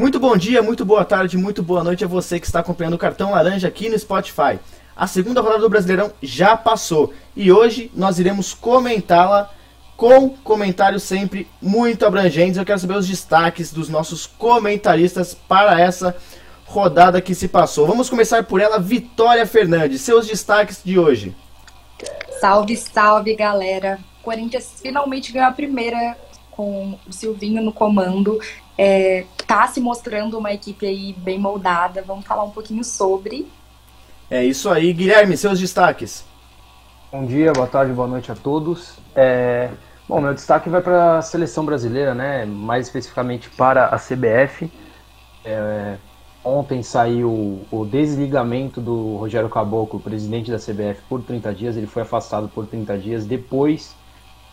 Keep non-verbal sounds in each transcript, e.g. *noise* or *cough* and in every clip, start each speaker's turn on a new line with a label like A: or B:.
A: Muito bom dia, muito boa tarde, muito boa noite a você que está acompanhando o Cartão Laranja aqui no Spotify. A segunda rodada do Brasileirão já passou e hoje nós iremos comentá-la com comentários sempre muito abrangentes. Eu quero saber os destaques dos nossos comentaristas para essa rodada que se passou. Vamos começar por ela, Vitória Fernandes. Seus destaques de hoje.
B: Salve, salve, galera. O Corinthians finalmente ganhou a primeira com o Silvinho no comando. É, tá se mostrando uma equipe aí bem moldada. Vamos falar um pouquinho sobre.
A: É isso aí. Guilherme, seus destaques.
C: Bom dia, boa tarde, boa noite a todos. É, bom, meu destaque vai para a seleção brasileira, né? Mais especificamente para a CBF. É, ontem saiu o desligamento do Rogério Caboclo, presidente da CBF, por 30 dias. Ele foi afastado por 30 dias depois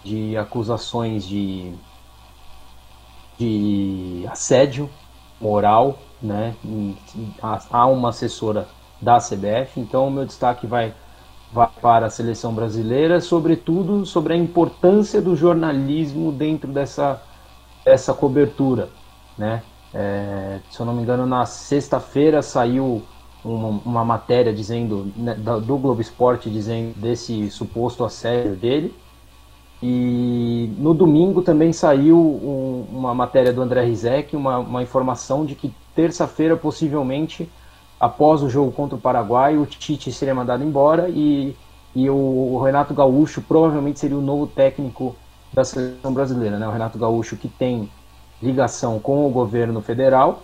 C: de acusações de de assédio moral, né? Há uma assessora da CBF, então o meu destaque vai, vai para a seleção brasileira, sobretudo sobre a importância do jornalismo dentro dessa, dessa cobertura, né? É, se eu não me engano, na sexta-feira saiu uma, uma, matéria dizendo né, do Globo Esporte dizendo desse suposto assédio dele e no domingo também saiu um, uma matéria do André Rizek, uma, uma informação de que terça-feira, possivelmente, após o jogo contra o Paraguai, o Tite seria mandado embora e, e o, Renato Gaúcho provavelmente seria o novo técnico da seleção brasileira. Né? O Renato Gaúcho que tem ligação com o governo federal,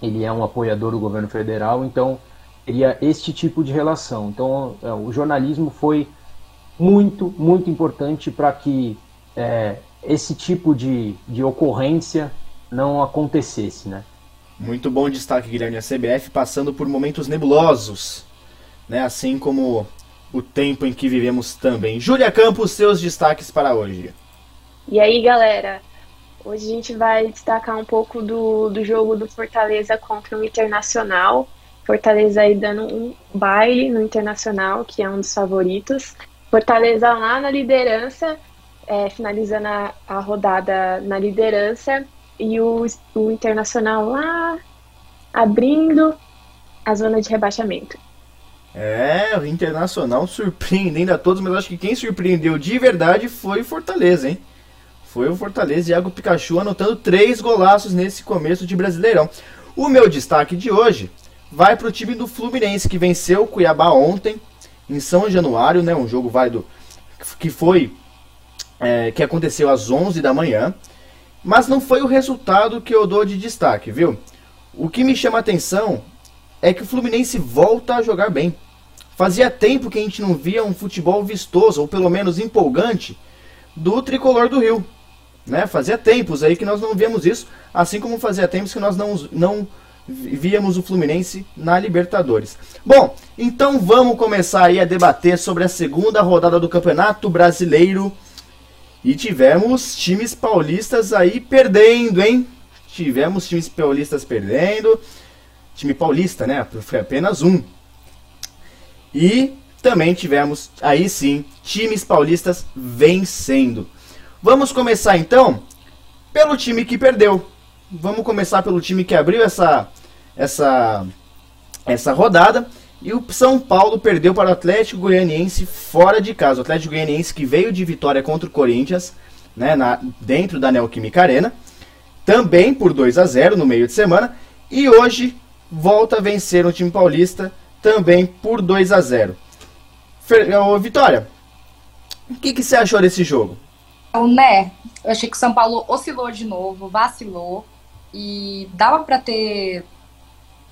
C: ele é um apoiador do governo federal, então teria este tipo de relação. Então é, o jornalismo foi muito, muito importante para que é, esse tipo de, de ocorrência não acontecesse, né?
A: Muito bom destaque, Guilherme. A CBF passando por momentos nebulosos, né? Assim como o tempo em que vivemos também. Júlia Campos, seus destaques para hoje.
D: E aí, galera? Hoje a gente vai destacar um pouco do, do jogo do Fortaleza contra o Internacional. Fortaleza aí dando um baile no Internacional, que é um dos favoritos. Fortaleza lá na liderança, é, finalizando a, a, rodada na liderança, e o, o Internacional lá abrindo a zona de rebaixamento.
A: É, o Internacional surpreendendo a todos, mas acho que quem surpreendeu de verdade foi o Fortaleza, hein? Foi o Fortaleza, Iago Pikachu anotando três golaços nesse começo de Brasileirão. O meu destaque de hoje vai para o time do Fluminense, que venceu o Cuiabá ontem em São Januário, né, um jogo válido que foi é, que aconteceu às 11 da manhã, mas não foi o resultado que eu dou de destaque, viu? O que me chama a atenção é que o Fluminense volta a jogar bem. Fazia tempo que a gente não via um futebol vistoso, ou pelo menos empolgante, do tricolor do Rio. Né? Fazia tempos aí que nós não víamos isso, assim como fazia tempos que nós não, não víamos o Fluminense na Libertadores. Bom, então vamos começar aí a debater sobre a segunda rodada do Campeonato Brasileiro. E tivemos times paulistas aí perdendo, hein? Tivemos times paulistas perdendo. Time paulista, né? Foi apenas um. E também tivemos, aí sim, times paulistas vencendo. Vamos começar então pelo time que perdeu. Vamos começar pelo time que abriu essa, essa, essa rodada. E o São Paulo perdeu para o Atlético Goianiense fora de casa. O Atlético Goianiense que veio de vitória contra o Corinthians, né, na, dentro da Neoquímica Arena, também por 2 a 0 no meio de semana. E hoje volta a vencer o time paulista também por 2 a 0. Ô, Vitória, o que, que você achou desse jogo?
B: Então, né, eu achei que o São Paulo oscilou de novo, vacilou e dava para ter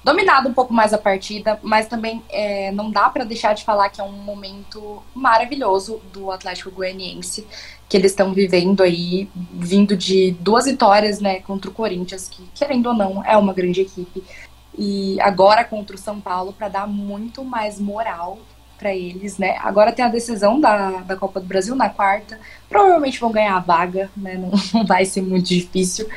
B: dominado um pouco mais a partida, mas também é, não dá para deixar de falar que é um momento maravilhoso do Atlético Goianiense que eles estão vivendo aí, vindo de duas vitórias, né, contra o Corinthians, que querendo ou não é uma grande equipe, e agora contra o São Paulo para dar muito mais moral para eles, né? Agora tem a decisão da, da Copa do Brasil na quarta, provavelmente vão ganhar a vaga, né? *laughs* Não, não vai ser muito difícil.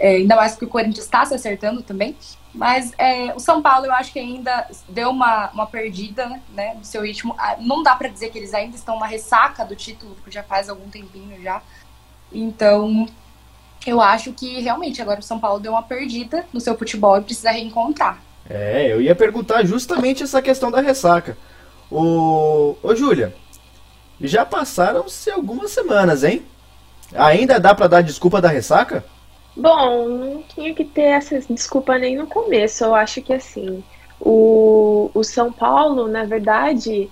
B: É, ainda mais que o Corinthians está se acertando também. Mas é, o São Paulo, eu acho que ainda deu uma, uma perdida né, no seu ritmo. Ah, não dá para dizer que eles ainda estão na ressaca do título, porque já faz algum tempinho já. Então, Eu acho que realmente agora o São Paulo deu uma perdida no seu futebol e precisa reencontrar.
A: É, eu ia perguntar justamente essa questão da ressaca. Ô, ô Júlia, já passaram-se algumas semanas, hein? Ainda dá para dar desculpa da ressaca?
D: Bom, não tinha que ter essa desculpa nem no começo. Eu acho que assim, o, o São Paulo, na verdade,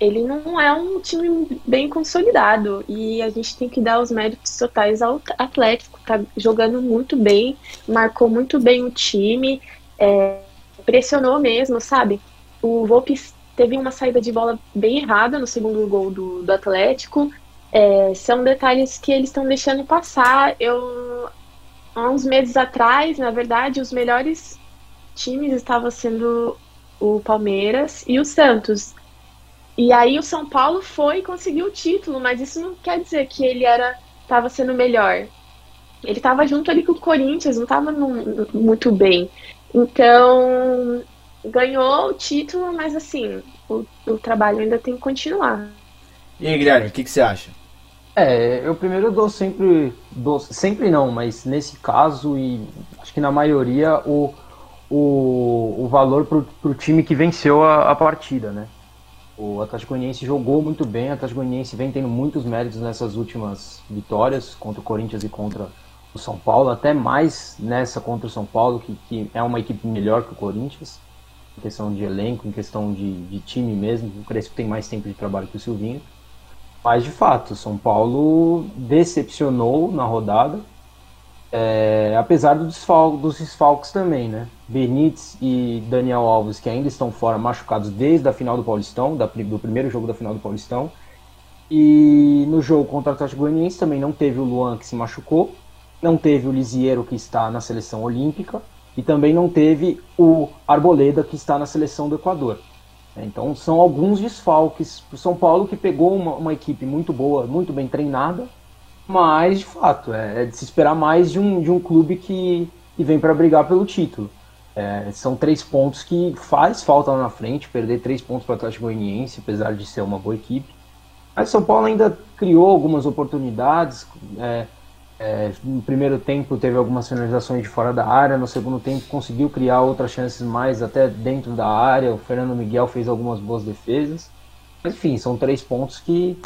D: ele não é um time bem consolidado e a gente tem que dar os méritos totais ao Atlético. Tá jogando muito bem, marcou muito bem o time, é, pressionou mesmo, sabe? O Volpe teve uma saída de bola bem errada no segundo gol do, do Atlético. É, são detalhes que eles estão deixando passar. Eu há uns meses atrás, na verdade, os melhores times estavam sendo o Palmeiras e o Santos. E aí o São Paulo foi e conseguiu o título, mas isso não quer dizer que ele era estava sendo melhor. Ele estava junto ali com o Corinthians, não estava muito bem. Então, ganhou o título, mas assim, o, o trabalho ainda tem que continuar.
A: E aí, Guilherme, o que, que você acha?
C: É, eu primeiro dou sempre, dou, sempre não, mas nesse caso e acho que na maioria o, o, o valor pro, pro time que venceu a, a partida, né? O Atlético Goianiense jogou muito bem, o Atlético Goianiense vem tendo muitos méritos nessas últimas vitórias contra o Corinthians e contra o São Paulo, até mais nessa contra o São Paulo, que, que é uma equipe melhor que o Corinthians, em questão de elenco, em questão de, de time mesmo. O Crespo tem mais tempo de trabalho que o Silvinho. Mas de fato, São Paulo decepcionou na rodada, é, apesar do desfal dos desfalques também, né? Benítez e Daniel Alves, que ainda estão fora, machucados desde a final do Paulistão, da, do primeiro jogo da final do Paulistão. E no jogo contra o Atlético Goianiense também não teve o Luan que se machucou, não teve o Lisiero que está na seleção olímpica e também não teve o Arboleda que está na seleção do Equador. Então são alguns desfalques para o São Paulo que pegou uma, uma, equipe muito boa, muito bem treinada, mas de fato é, é de se esperar mais de um, de um clube que, que vem para brigar pelo título. É, são três pontos que faz falta lá na frente, perder três pontos para o Atlético Goianiense, apesar de ser uma boa equipe. Mas São Paulo ainda criou algumas oportunidades. É, é, no primeiro tempo teve algumas finalizações de fora da área, no segundo tempo conseguiu criar outras chances mais até dentro da área. O Fernando Miguel fez algumas boas defesas. Mas, enfim, são três pontos que,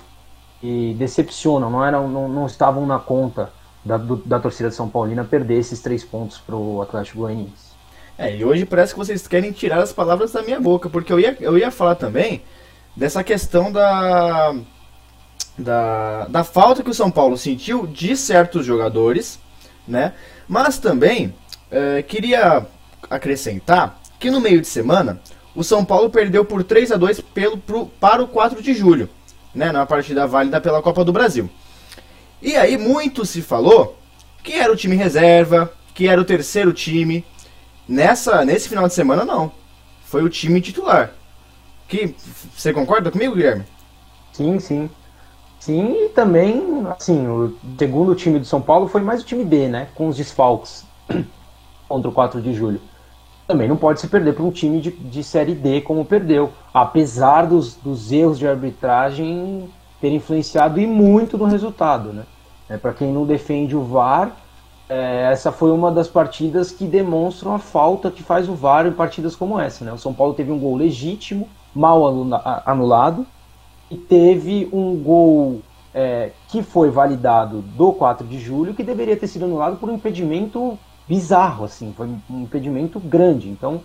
C: que decepcionam, não, eram, não, não estavam na conta da, do, da torcida de São Paulina perder esses três pontos para o Atlético Goianiense.
A: É, e hoje parece que vocês querem tirar as palavras da minha boca, porque eu ia, eu ia falar também dessa questão da da, da falta que o São Paulo sentiu de certos jogadores, né? Mas também é, queria acrescentar que no meio de semana o São Paulo perdeu por 3 a 2 pelo, pro, para o 4 de julho, né? Na partida válida pela Copa do Brasil. E aí muito se falou que era o time reserva, que era o terceiro time. Nessa, nesse final de semana não. Foi o time titular. Que você concorda comigo, Guilherme?
C: Sim, sim. Sim, e também, assim, o segundo time do São Paulo foi mais o time B, né? Com os desfalques *clears throat* contra o 4 de julho. Também não pode se perder para um time de, de Série D como perdeu. Apesar dos, dos erros de arbitragem ter influenciado e muito no resultado, né? É, para quem não defende o VAR, é, essa foi uma das partidas que demonstram a falta que faz o VAR em partidas como essa, né? O São Paulo teve um gol legítimo, mal anulado, e teve um gol é, que foi validado do 4 de julho que deveria ter sido anulado por um impedimento bizarro, assim, foi um impedimento grande. Então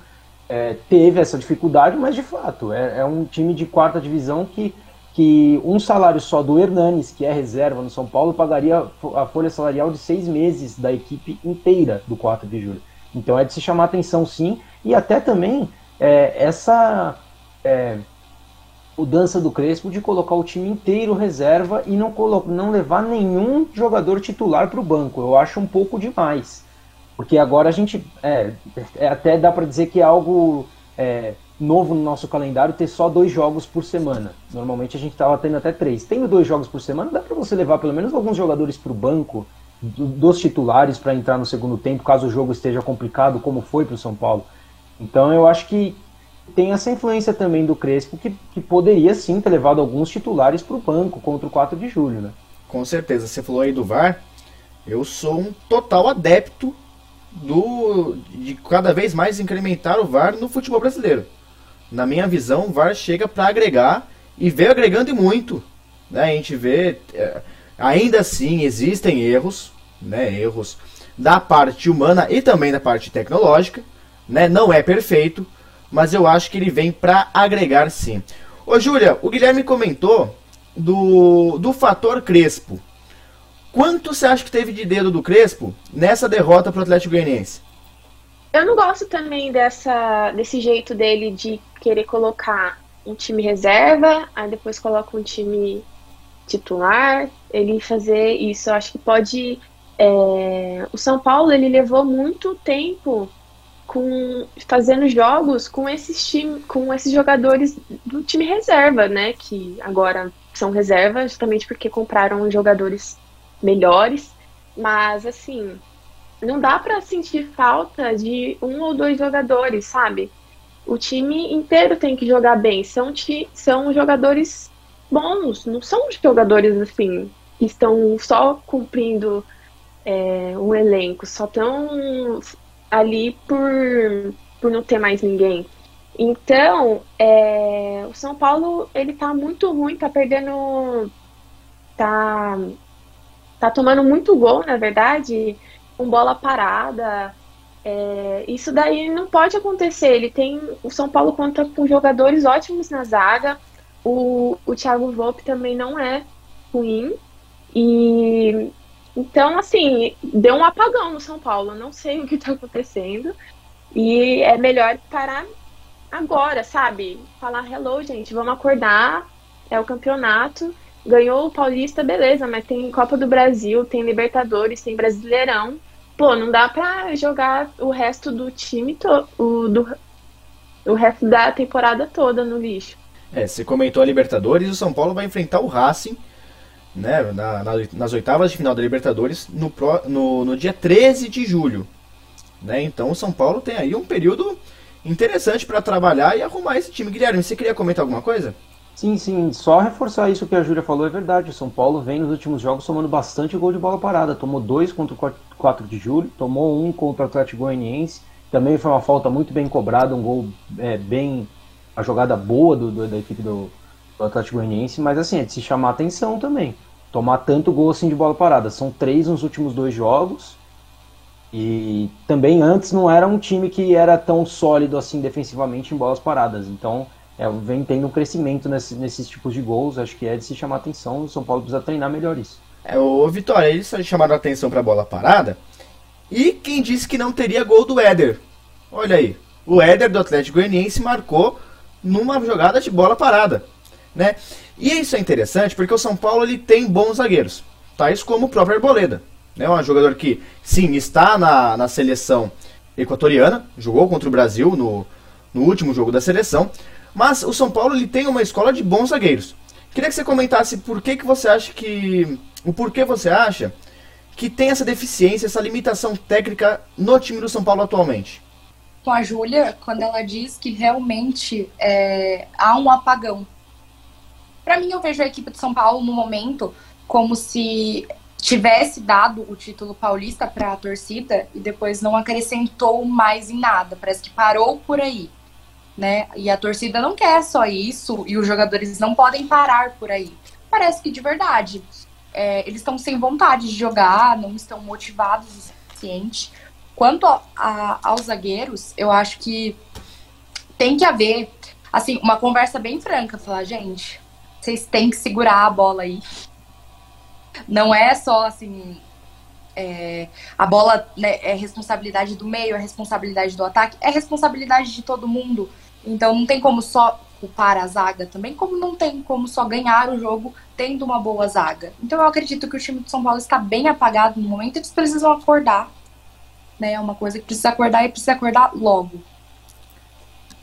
C: é, teve essa dificuldade, mas de fato é, é, um time de quarta divisão que, que um salário só do Hernanes, que é reserva no São Paulo, pagaria a folha salarial de seis meses da equipe inteira do 4 de julho. Então é de se chamar atenção sim, e até também é, essa é, mudança do Crespo de colocar o time inteiro reserva e não, não levar nenhum jogador titular para o banco. Eu acho um pouco demais. Porque agora a gente. É, é até dá para dizer que é algo é, novo no nosso calendário ter só dois jogos por semana. Normalmente a gente estava tendo até três. Tendo dois jogos por semana, dá para você levar pelo menos alguns jogadores para o banco dos titulares para entrar no segundo tempo, caso o jogo esteja complicado, como foi para o São Paulo. Então eu acho que tem essa influência também do Crespo, que, que poderia sim ter levado alguns titulares para o banco contra o 4 de julho, né?
A: Com certeza. Você falou aí do VAR. Eu sou um total adepto do de cada vez mais incrementar o VAR no futebol brasileiro. Na minha visão, o VAR chega para agregar e veio agregando e muito. Né? A gente vê, é, ainda assim existem erros, né? erros da parte humana e também da parte tecnológica. Né? Não é perfeito, mas eu acho que ele vem para agregar sim. Ô Júlia, o Guilherme comentou do, do fator Crespo. Quanto você acha que teve de dedo do Crespo nessa derrota para o Atlético Goianiense?
D: Eu não gosto também dessa, desse jeito dele de querer colocar um time reserva, aí depois coloca um time titular. Ele fazer isso, eu acho que pode. É... O São Paulo ele levou muito tempo com fazendo jogos com esses time, com esses jogadores do time reserva, né? Que agora são reserva justamente porque compraram jogadores melhores. Mas assim, não dá para sentir falta de um ou dois jogadores, sabe? O time inteiro tem que jogar bem. São, são jogadores bons, não são jogadores assim que estão só cumprindo é, um elenco, só estão ali por, por não ter mais ninguém. Então, é, o São Paulo, ele tá muito ruim, tá perdendo. Tá, tá tomando muito gol, na verdade, com bola parada. É, isso daí não pode acontecer. Ele tem. O São Paulo conta com jogadores ótimos na zaga. O, o Thiago Volpe também não é ruim. E então, assim, deu um apagão no São Paulo. Não sei o que está acontecendo. E é melhor parar agora, sabe? Falar, hello, gente, vamos acordar. É o campeonato. Ganhou o Paulista, beleza, mas tem Copa do Brasil, tem Libertadores, tem Brasileirão. Pô, não dá pra jogar o resto do time, to o, do, o resto da temporada toda no lixo.
A: É, você comentou a Libertadores, o São Paulo vai enfrentar o Racing né, na, na, nas oitavas de final da Libertadores no, pro, no, no dia 13 de julho. Né? Então o São Paulo tem aí um período interessante para trabalhar e arrumar esse time. Guilherme, você queria comentar alguma coisa?
C: Sim, sim, só reforçar isso que a Júlia falou é verdade. O São Paulo vem nos últimos jogos tomando bastante gol de bola parada. Tomou dois contra o 4 de julho, tomou um contra o Atlético Goianiense. Também foi uma falta muito bem cobrada, um gol é, bem. a jogada boa do, do da equipe do, do Atlético Goianiense, mas assim, é de se chamar atenção também tomar tanto gol assim de bola parada. São três nos últimos dois jogos. E também antes não era um time que era tão sólido assim defensivamente em bolas paradas. Então é, vem tendo um crescimento nesse, nesses tipos de gols. Acho que é de se chamar atenção. O São Paulo precisa treinar melhor isso.
A: É, o Vitória, eles chamaram a atenção para a bola parada. E quem disse que não teria gol do Éder? Olha aí, o Éder do Atlético Goianiense marcou numa jogada de bola parada, né? E isso é interessante porque o São Paulo ele tem bons zagueiros, tais como o próprio Arboleda. Né? Um jogador que, sim, está na, na seleção equatoriana, jogou contra o Brasil no, no último jogo da seleção, mas o São Paulo ele tem uma escola de bons zagueiros. Queria que você comentasse por que, que você acha que. O porquê você acha que tem essa deficiência, essa limitação técnica no time do São Paulo atualmente.
B: Com a Júlia, quando ela diz que realmente é, há um apagão para mim, eu vejo a equipe de São Paulo no momento como se tivesse dado o título paulista para a torcida e depois não acrescentou mais em nada. Parece que parou por aí, né? E a torcida não quer só isso e os jogadores não podem parar por aí. Parece que de verdade é, eles estão sem vontade de jogar, não estão motivados o suficiente. Quanto a, a, aos zagueiros, eu acho que tem que haver assim uma conversa bem franca, falar gente vocês têm que segurar a bola aí. Não é só assim. É, a bola né, é responsabilidade do meio, é responsabilidade do ataque, é responsabilidade de todo mundo. Então não tem como só culpar a zaga também, como não tem como só ganhar o jogo tendo uma boa zaga. Então eu acredito que o time de São Paulo está bem apagado no momento, eles precisam acordar. Né? É uma coisa que precisa acordar e precisa acordar logo.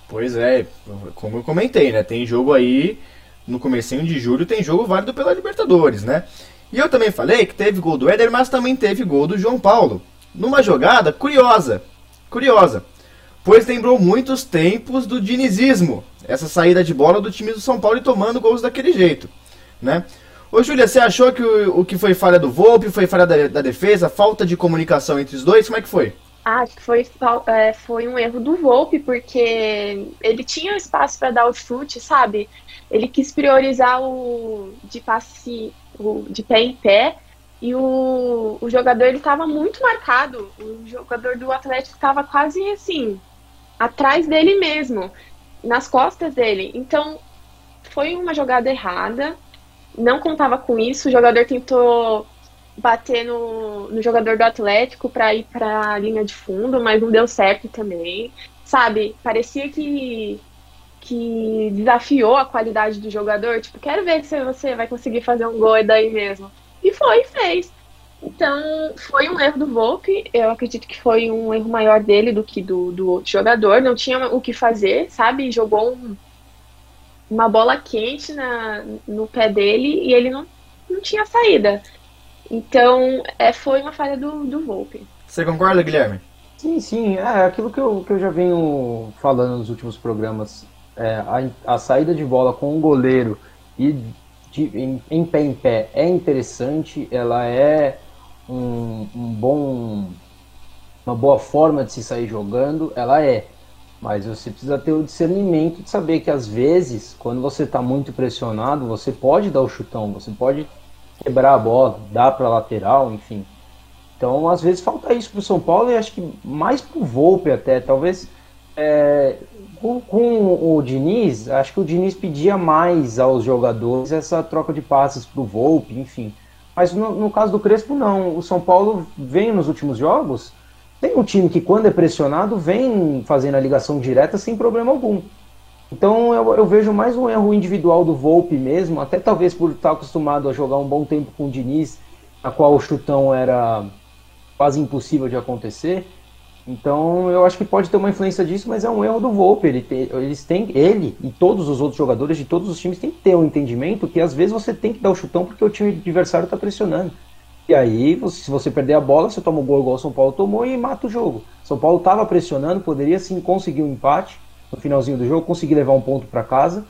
A: Pois é, como eu comentei, né? Tem jogo aí no comecinho de julho tem jogo válido pela Libertadores, né? E eu também falei que teve gol do Éder, mas também teve gol do João Paulo. Numa jogada curiosa, curiosa, pois lembrou muitos tempos do dinizismo, essa saída de bola do time do São Paulo e tomando gols daquele jeito, né? Ô, Júlia, você achou que o, o, que foi falha do Volpe, foi falha da, da, defesa, falta de comunicação entre os dois? Como é que foi?
D: Acho que foi, é, foi um erro do Volpe, porque ele tinha espaço para dar o chute, sabe? Ele quis priorizar o de passe, o de pé em pé, e o, o jogador ele estava muito marcado. O jogador do Atlético estava quase assim, atrás dele mesmo, nas costas dele. Então, foi uma jogada errada. Não contava com isso. O jogador tentou bater no, no jogador do Atlético para ir para a linha de fundo, mas não deu certo também. Sabe? Parecia que que desafiou a qualidade do jogador, tipo, quero ver se você vai conseguir fazer um gol daí mesmo. E foi, fez. Então, foi um erro do Volpe. Eu acredito que foi um erro maior dele do que do, do outro jogador. Não tinha o que fazer, sabe? Jogou um, uma bola quente na, no pé dele e ele não, não tinha saída. Então, é, foi uma falha do, do Volpe.
A: Você concorda, Guilherme?
C: Sim, sim. É aquilo que eu, que eu já venho falando nos últimos programas. É, a, a saída de bola com o goleiro e de, em, em pé em pé é interessante, ela é um, um bom uma boa forma de se sair jogando, ela é. Mas você precisa ter o discernimento de saber que às vezes, quando você está muito pressionado, você pode dar o chutão, você pode quebrar a bola, dar para lateral, enfim. Então, às vezes falta isso para o São Paulo e acho que mais para o Volpe até. Talvez é, com, com, o Diniz, acho que o Diniz pedia mais aos jogadores essa troca de passes para o Volpe, enfim. Mas no, no, caso do Crespo, não. O São Paulo vem nos últimos jogos, tem um time que, quando é pressionado, vem fazendo a ligação direta sem problema algum. Então eu, eu vejo mais um erro individual do Volpe mesmo, até talvez por estar acostumado a jogar um bom tempo com o Diniz, a qual o chutão era quase impossível de acontecer. Então eu acho que pode ter uma influência disso, mas é um erro do Volpe. Ele tem, eles têm, ele e todos os outros jogadores de todos os times têm que ter um entendimento que às vezes você tem que dar o chutão porque o time adversário está pressionando. E aí, se você perder a bola, você toma o gol igual o São Paulo tomou e mata o jogo. São Paulo estava pressionando, poderia sim conseguir um empate no finalzinho do jogo, conseguir levar um ponto para casa.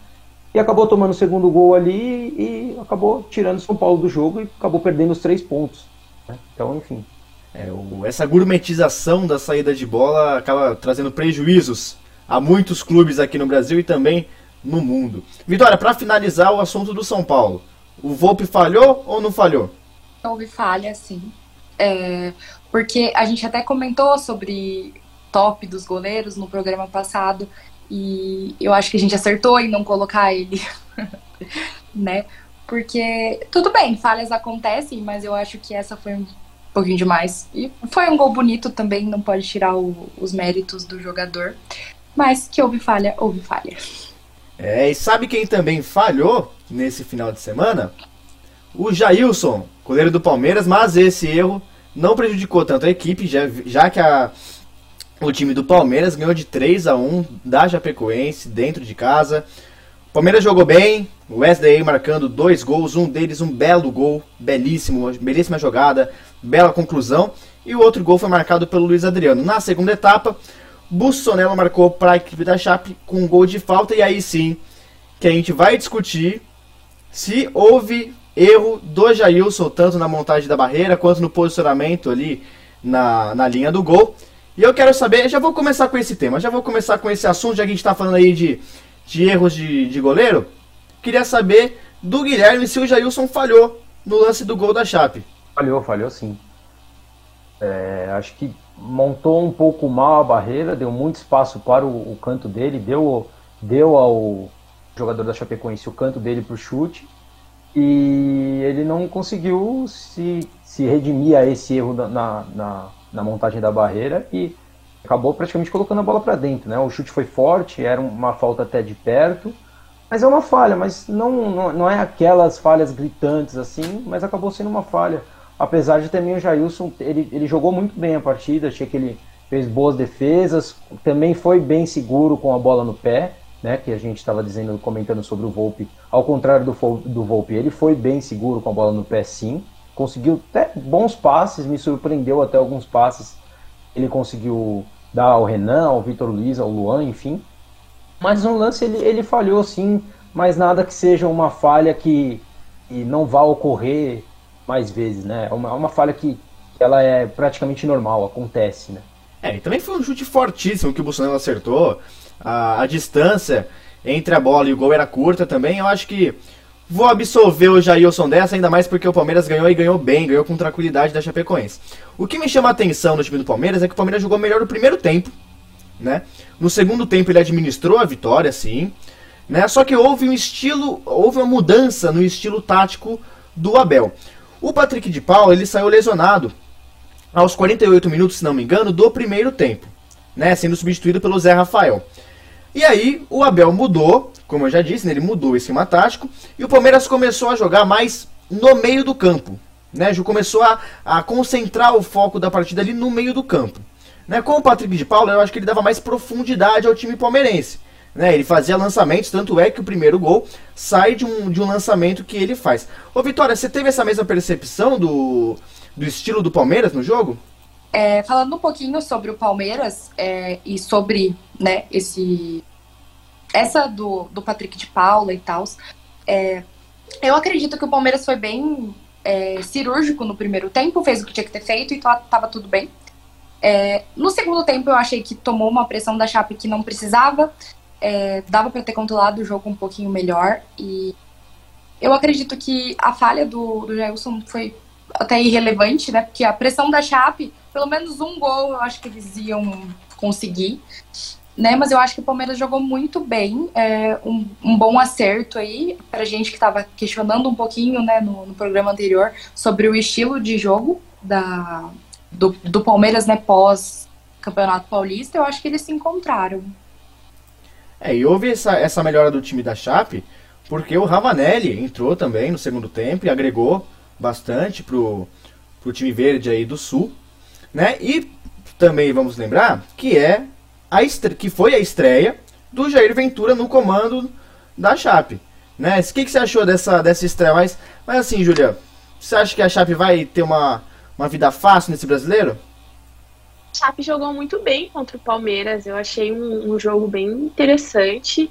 C: E acabou tomando o segundo gol ali e acabou tirando São Paulo do jogo e acabou perdendo os três pontos. Né? Então, enfim.
A: É, o, essa gourmetização da saída de bola acaba trazendo prejuízos a muitos clubes aqui no Brasil e também no mundo. Vitória, para finalizar o assunto do São Paulo, o Volpe falhou ou não falhou?
B: Houve falha, sim. É, porque a gente até comentou sobre top dos goleiros no programa passado e eu acho que a gente acertou em não colocar ele, *laughs* né? Porque tudo bem, falhas acontecem, mas eu acho que essa foi pouquinho demais. E foi um gol bonito também, não pode tirar o, os méritos do jogador. Mas que houve falha, houve falha.
A: É, e sabe quem também falhou nesse final de semana? O Jailson, goleiro do Palmeiras, mas esse erro não prejudicou tanto a equipe, já, já que a, o time do Palmeiras ganhou de 3 a 1 da Chapecoense dentro de casa. Palmeiras jogou bem, Wesley marcando dois gols, um deles um belo gol, belíssimo, belíssima jogada, bela conclusão. E o outro gol foi marcado pelo Luiz Adriano. Na segunda etapa, Bussonello marcou para a equipe da Chape com um gol de falta. E aí sim que a gente vai discutir se houve erro do Jailson, tanto na montagem da barreira quanto no posicionamento ali na, na linha do gol. E eu quero saber, já vou começar com esse tema, já vou começar com esse assunto, já que a gente está falando aí de de erros de, de goleiro, queria saber do Guilherme se o Jailson falhou no lance do gol da Chape.
C: Falhou, falhou sim. É, acho que montou um pouco mal a barreira, deu muito espaço para o, o canto dele, deu, deu ao jogador da Chapecoense o canto dele para o chute e ele não conseguiu se, se redimir a esse erro na, na, na montagem da barreira e acabou praticamente colocando a bola para dentro, né? O chute foi forte, era uma falta até de perto, mas é uma falha, mas não, não, não é aquelas falhas gritantes assim, mas acabou sendo uma falha. Apesar de também o Jailson, ele, ele jogou muito bem a partida, achei que ele fez boas defesas, também foi bem seguro com a bola no pé, né? Que a gente estava dizendo, comentando sobre o Volpe, ao contrário do, do Volpe, ele foi bem seguro com a bola no pé sim, conseguiu até bons passes, me surpreendeu até alguns passes, ele conseguiu dar ao Renan, ao Vitor Luiz, ao Luan, enfim. Mas no lance ele, ele falhou sim, mas nada que seja uma falha que, e não vá ocorrer mais vezes, né? É uma, é uma falha que ela é praticamente normal, acontece, né?
A: É, e também foi um chute fortíssimo que o Bolsonaro acertou. A, a distância entre a bola e o gol era curta também. Eu acho que vou absolver o Jailson dessa, ainda mais porque o Palmeiras ganhou e ganhou bem, ganhou com tranquilidade da Chapecoense. O que me chama a atenção no time do Palmeiras é que o Palmeiras jogou melhor no primeiro tempo, né? No segundo tempo ele administrou a vitória, sim, né? Só que houve um estilo, houve uma mudança no estilo tático do Abel. O Patrick de Paula, ele saiu lesionado aos 48 minutos, se não me engano, do primeiro tempo, né? Sendo substituído pelo Zé Rafael. E aí o Abel mudou, como eu já disse, né, ele mudou o esquema tático e o Palmeiras começou a jogar mais no meio do campo. Né, Ju começou a, a concentrar o foco da partida ali no meio do campo. Né, com o Patrick de Paula, eu acho que ele dava mais profundidade ao time palmeirense. Né, ele fazia lançamentos, tanto é que o primeiro gol sai de um, de um lançamento que ele faz. Ô Vitória, você teve essa mesma percepção do, do estilo do Palmeiras no jogo?
B: É, falando um pouquinho sobre o Palmeiras é, e sobre né, esse essa do, do Patrick de Paula e tal, é, eu acredito que o Palmeiras foi bem é, cirúrgico no primeiro tempo, fez o que tinha que ter feito e tava tudo bem. É, no segundo tempo eu achei que tomou uma pressão da Chape que não precisava, é, dava para ter controlado o jogo um pouquinho melhor e eu acredito que a falha do, do Jailson foi até irrelevante, né? Porque a pressão da Chape, pelo menos um gol eu acho que eles iam conseguir. Né, mas eu acho que o Palmeiras jogou muito bem, é, um, um, bom acerto aí, pra gente que estava questionando um pouquinho né, no, no, programa anterior sobre o estilo de jogo da, do, do Palmeiras né, pós Campeonato Paulista, eu acho que eles se encontraram.
A: É, e houve essa, essa melhora do time da Chape, porque o Ravanelli entrou também no segundo tempo e agregou bastante pro, pro time verde aí do Sul, né? E também vamos lembrar que é a que foi a estreia do Jair Ventura no comando da Chape, né? O que, que você achou dessa, dessa estreia? Mas, mas assim, Julia, você acha que a Chape vai ter uma, uma vida fácil nesse brasileiro?
D: A Chape jogou muito bem contra o Palmeiras. Eu achei um, um jogo bem interessante.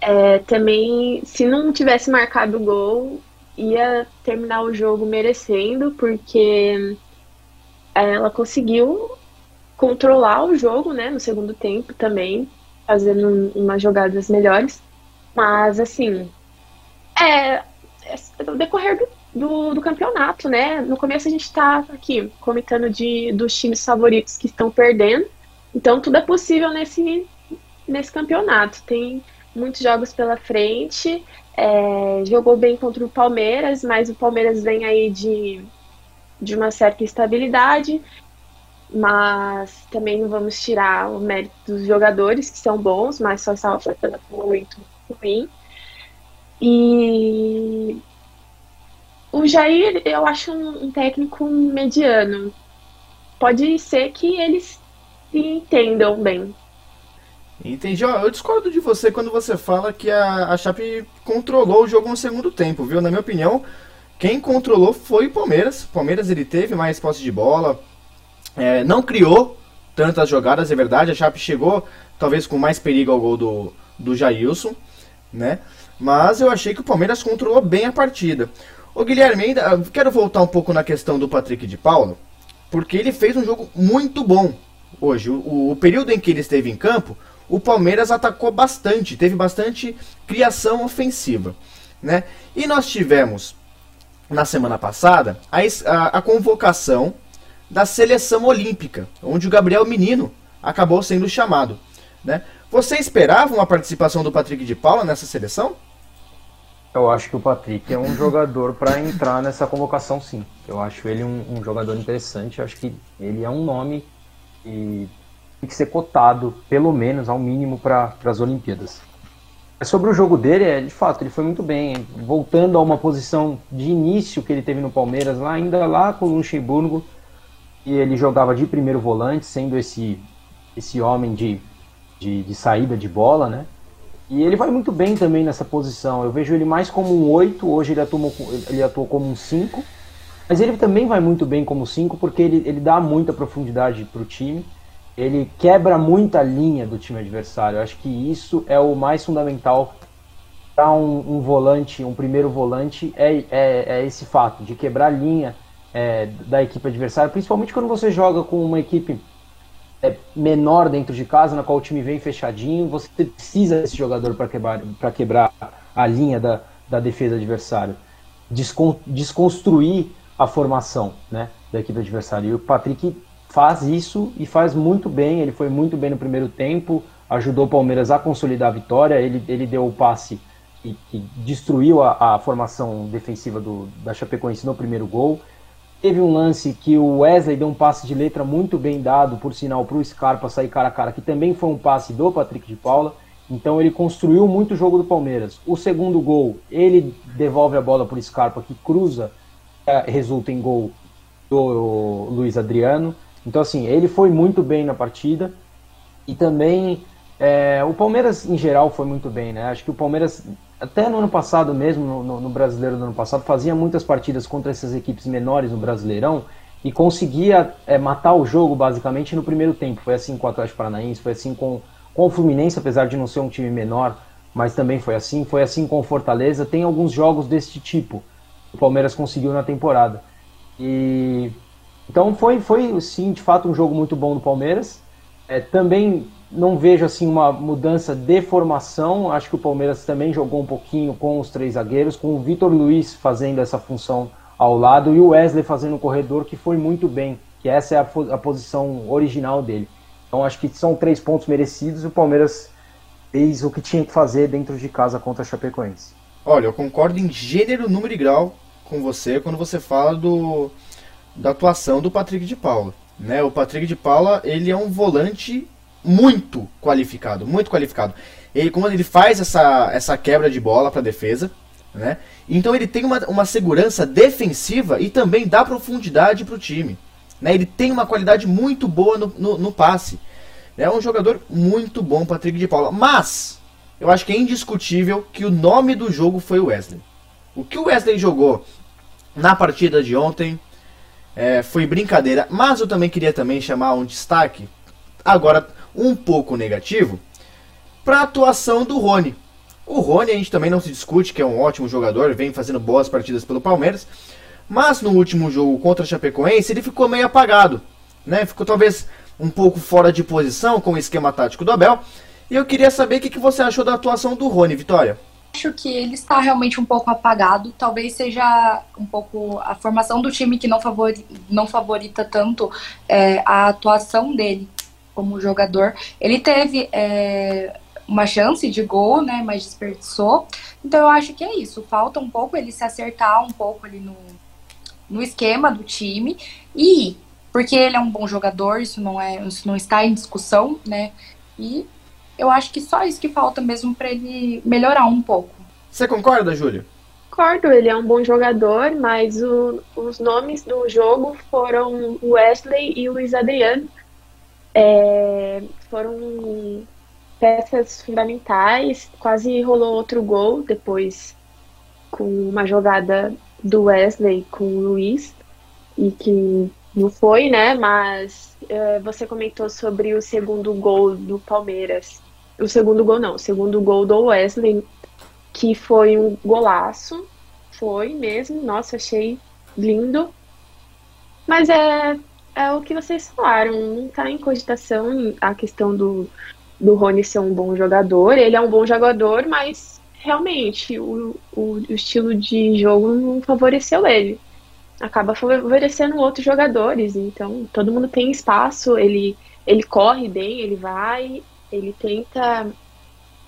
D: É, também, se não tivesse marcado o gol, ia terminar o jogo merecendo, porque ela conseguiu controlar o jogo, né, no segundo tempo também, fazendo umas jogadas melhores. Mas, assim, é, é o decorrer do, do, do, campeonato, né? No começo a gente tá aqui comentando de, dos times favoritos que estão perdendo. Então tudo é possível nesse, nesse campeonato. Tem muitos jogos pela frente. É, jogou bem contra o Palmeiras, mas o Palmeiras vem aí de, de uma certa estabilidade, mas também não vamos tirar o mérito dos jogadores, que são bons, mas só estava fazendo um momento ruim. E o Jair, eu acho um, um técnico mediano. Pode ser que eles se entendam bem,
A: Entendi. eu discordo de você quando você fala que a, a Chape controlou o jogo no segundo tempo, viu? Na minha opinião, quem controlou foi o Palmeiras. O Palmeiras ele teve mais posse de bola, é, não criou tantas jogadas, é verdade. A Chape chegou talvez com mais perigo ao gol do, do Jailson, né? Mas eu achei que o Palmeiras controlou bem a partida. O Guilherme, ainda quero voltar um pouco na questão do Patrick de Paulo, porque ele fez um jogo muito bom hoje. O, o período em que ele esteve em campo, o Palmeiras atacou bastante, teve bastante criação ofensiva. Né? E nós tivemos, na semana passada, a, a, a convocação da seleção olímpica, onde o Gabriel Menino acabou sendo chamado. Né? Você esperava uma participação do Patrick de Paula nessa seleção?
C: Eu acho que o Patrick é um *laughs* jogador para entrar nessa convocação, sim. Eu acho ele um, um jogador interessante. Eu acho que ele é um nome e tem que ser cotado, pelo menos, ao mínimo, para as Olimpíadas. Sobre o jogo dele, é, de fato, ele foi muito bem, voltando a uma posição de início que ele teve no Palmeiras, lá ainda lá com o Luxemburgo, e ele jogava de primeiro volante, sendo esse, esse homem de, de, de saída de bola, né? E ele vai muito bem também nessa posição. Eu vejo ele mais como um 8, hoje ele atuou, ele atuou como um 5. Mas ele também vai muito bem como 5 porque ele, ele dá muita profundidade para o time ele quebra muita linha do time adversário. Eu acho que isso é o mais fundamental para um, um, volante, um primeiro volante, é, é, é, esse fato de quebrar linha é, da equipe adversária, principalmente quando você joga com uma equipe é, menor dentro de casa, na qual o time vem fechadinho, você precisa desse jogador para quebrar, quebrar a linha da, da defesa adversária, Descon, desconstruir a formação né, da equipe adversária. E o Patrick faz isso e faz muito bem, ele foi muito bem no primeiro tempo, ajudou o Palmeiras a consolidar a vitória, ele, ele deu o passe que, destruiu a, a, formação defensiva do, da Chapecoense no primeiro gol. Teve um lance que o Wesley deu um passe de letra muito bem dado, por sinal, para o Scarpa sair cara a cara, que também foi um passe do Patrick de Paula. Então ele construiu muito o jogo do Palmeiras. O segundo gol, ele devolve a bola para o Scarpa, que cruza, é, resulta em gol do Luiz Adriano. Então, assim, ele foi muito bem na partida. E também é, o Palmeiras, em geral, foi muito bem, né? Acho que o Palmeiras, até no ano passado mesmo, no, no, no brasileiro do ano passado, fazia muitas partidas contra essas equipes menores no Brasileirão e conseguia é, matar o jogo basicamente no primeiro tempo. Foi assim com o Atlético Paranaense, foi assim com, com o Fluminense, apesar de não ser um time menor, mas também foi assim. Foi assim com o Fortaleza. Tem alguns jogos desse tipo o Palmeiras conseguiu na temporada. E então foi, foi sim, de fato, um jogo muito bom do Palmeiras. É, também não vejo assim uma mudança de formação. Acho que o Palmeiras também jogou um pouquinho com os três zagueiros, com o Vitor Luiz fazendo essa função ao lado e o Wesley fazendo o corredor, que foi muito bem, que essa é a, a posição original dele. Então acho que são três pontos merecidos o Palmeiras fez o que tinha que fazer dentro de casa contra a Chapecoense.
A: Olha, eu concordo em gênero, número e grau com você quando você fala do, da atuação do Patrick de Paula. Né? O Patrick de Paula ele é um volante muito qualificado, muito qualificado. Ele, quando ele faz essa, essa quebra de bola para defesa, né? Então ele tem uma, uma segurança defensiva e também dá profundidade para o time. Né? Ele tem uma qualidade muito boa no, no, no passe. É um jogador muito bom, Patrick de Paula. Mas eu acho que é indiscutível que o nome do jogo foi o Wesley. O que o Wesley jogou na partida de ontem é, foi brincadeira. Mas eu também queria também chamar um destaque, agora um pouco negativo, para a atuação do Rony. O Rony a gente também não se discute que é um ótimo jogador, vem fazendo boas partidas pelo Palmeiras, mas no último jogo contra a Chapecoense ele ficou meio apagado, né? Ficou talvez um pouco fora de posição com o esquema tático do Abel. E eu queria saber o que você achou da atuação do Rony, Vitória
B: acho que ele está realmente um pouco apagado. Talvez seja um pouco a formação do time que não, favori, não favorita tanto é, a atuação dele como jogador. Ele teve é, uma chance de gol, né, mas desperdiçou. Então eu acho que é isso. Falta um pouco ele se acertar um pouco ali no, no esquema do time e porque ele é um bom jogador, isso não é, isso não está em discussão, né? E eu acho que só isso que falta mesmo para ele melhorar um pouco.
A: Você concorda, Júlia?
D: Concordo, ele é um bom jogador, mas o, os nomes do jogo foram Wesley e Luiz Adriano. É, foram peças fundamentais, quase rolou outro gol depois com uma jogada do Wesley com o Luiz, e que não foi, né? Mas é, você comentou sobre o segundo gol do Palmeiras o segundo gol não, o segundo gol do Wesley, que foi um golaço, foi mesmo, nossa, achei lindo. Mas é, é o que vocês falaram, não tá em cogitação a questão do, do Rony ser um bom jogador. Ele é um bom jogador, mas realmente o, o, o estilo de jogo não favoreceu ele. Acaba favorecendo outros jogadores, então todo mundo tem espaço, ele, ele corre bem, ele vai, ele tenta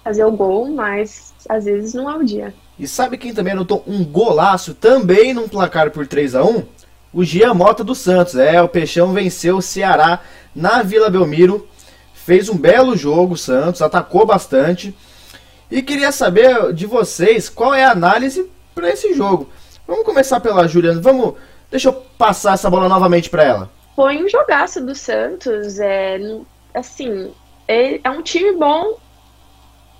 D: fazer o gol, mas às vezes não é o dia.
A: E sabe quem também anotou um golaço também num placar por 3 a 1 O Gia Mota do Santos. É, o Peixão venceu o Ceará na Vila Belmiro. Fez um belo jogo, o Santos, atacou bastante. E queria saber de vocês qual é a análise para esse jogo. Vamos começar pela Juliana. Vamos, deixa eu passar essa bola novamente para ela.
D: Foi um jogaço do Santos. É, assim, é, é um time bom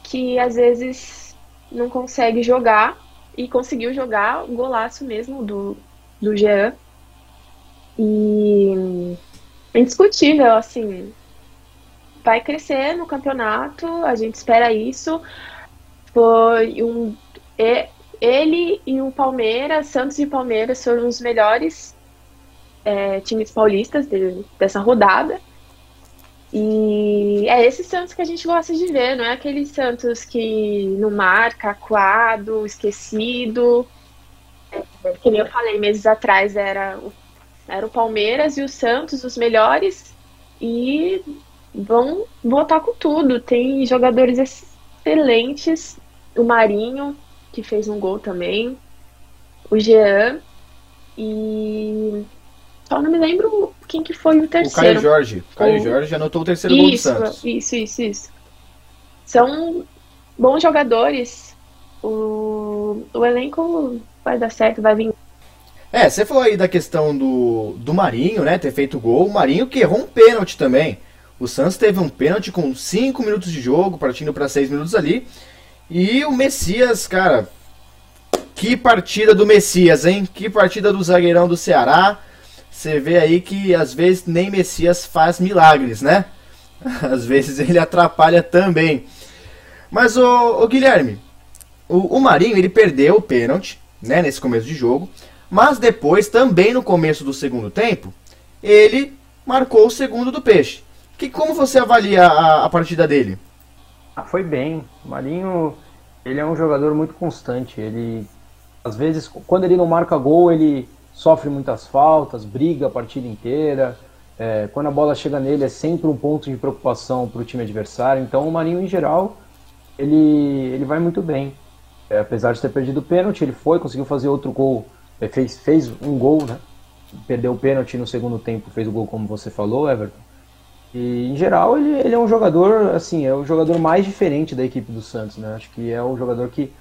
D: que às vezes não consegue jogar e conseguiu jogar o golaço mesmo do, do Jean. E indiscutível, assim, vai crescer no campeonato, a gente espera isso. foi um. Ele e o Palmeiras, Santos e Palmeiras foram os melhores é, times paulistas de, dessa rodada. E é esse Santos que a gente gosta de ver, não é aquele Santos que não marca, acuado, esquecido. É, que nem eu falei meses atrás, era era o Palmeiras e o Santos os melhores e vão voltar com tudo. Tem jogadores excelentes, o Marinho, que fez um gol também, o Jean, e só não me lembro quem que foi o terceiro.
A: O Caio Jorge. O Caio o... Jorge anotou o terceiro gol do Santos.
D: Isso, isso, isso. São bons jogadores. O, o elenco vai dar certo, vai vir.
A: É, você falou aí da questão do, do Marinho, né? Ter feito gol. O Marinho que errou um pênalti também. O Santos teve um pênalti com 5 minutos de jogo, partindo para 6 minutos ali. E o Messias, cara, que partida do Messias, hein? Que partida do zagueirão do Ceará. Você vê aí que às vezes nem Messias faz milagres, né? *laughs* Às vezes ele atrapalha também. Mas o, Guilherme, o, o, Marinho ele perdeu o pênalti, né, nesse começo de jogo, mas depois também no começo do segundo tempo, ele marcou o segundo do Peixe. Que como você avalia a, a partida dele?
C: Ah, foi bem. O Marinho, ele é um jogador muito constante. Ele às vezes quando ele não marca gol, ele sofre muitas faltas, briga a partida inteira. É, quando a bola chega nele é sempre um ponto de preocupação para o time adversário. Então o Marinho, em geral, ele, ele vai muito bem. É, apesar de ter perdido o pênalti, ele foi, conseguiu fazer outro gol, fez, fez um gol, né? Perdeu o pênalti no segundo tempo, fez o gol como você falou, Everton. E em geral ele, ele é um jogador, assim, é o jogador mais diferente da equipe do Santos, né? Acho que é o jogador que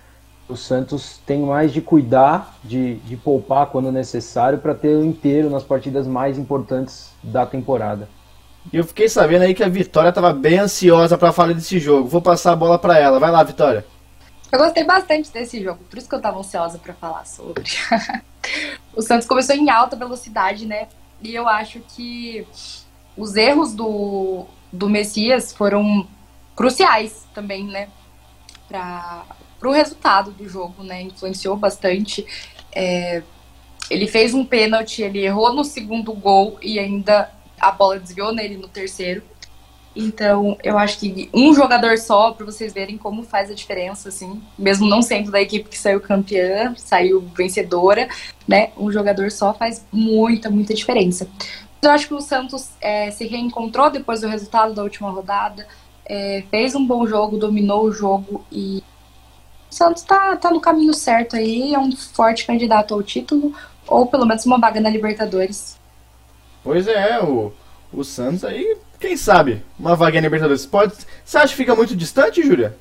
C: o Santos tem mais de cuidar, de, de poupar quando necessário, para ter o inteiro nas partidas mais importantes da temporada.
A: E eu fiquei sabendo aí que a Vitória estava bem ansiosa para falar desse jogo. Vou passar a bola para ela. Vai lá, Vitória.
B: Eu gostei bastante desse jogo, por isso que eu estava ansiosa para falar sobre. *laughs* o Santos começou em alta velocidade, né? E eu acho que os erros do, do Messias foram cruciais também, né? Para o resultado do jogo, né? Influenciou bastante. É, ele fez um pênalti, ele errou no segundo gol e ainda a bola desviou nele no terceiro. Então, eu acho que um jogador só, para vocês verem como faz a diferença, assim, mesmo não sendo da equipe que saiu campeã, saiu vencedora, né? Um jogador só faz muita, muita diferença. Eu acho que o Santos é, se reencontrou depois do resultado da última rodada, é, fez um bom jogo, dominou o jogo e o Santos tá, tá no caminho certo aí, é um forte candidato ao título, ou pelo menos uma vaga na Libertadores.
A: Pois é, o, o Santos aí, quem sabe, uma vaga na Libertadores. Pode, você acha que fica muito distante, Júlia?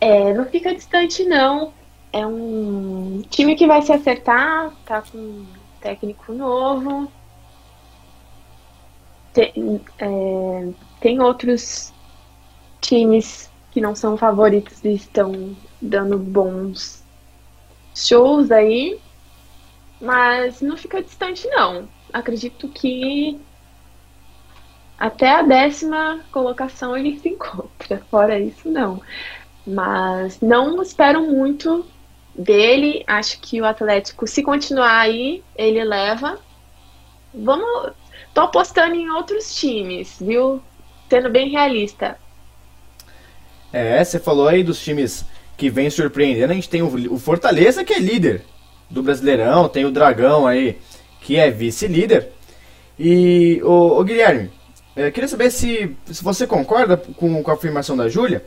D: É, não fica distante não. É um time que vai se acertar, tá com um técnico novo. Tem, é, tem outros times que não são favoritos e estão dando bons shows aí, mas não fica distante não. Acredito que até a décima colocação ele se encontra. Fora isso, não. Mas não espero muito dele. Acho que o Atlético, se continuar aí, ele leva. Vamos. Tô apostando em outros times, viu? Sendo bem realista.
A: É, você falou aí dos times que vem surpreendendo. A gente tem o, Fortaleza, que é líder do Brasileirão, tem o Dragão aí, que é vice-líder. E, o, Guilherme, eu queria saber se, se você concorda com, com a afirmação da Júlia,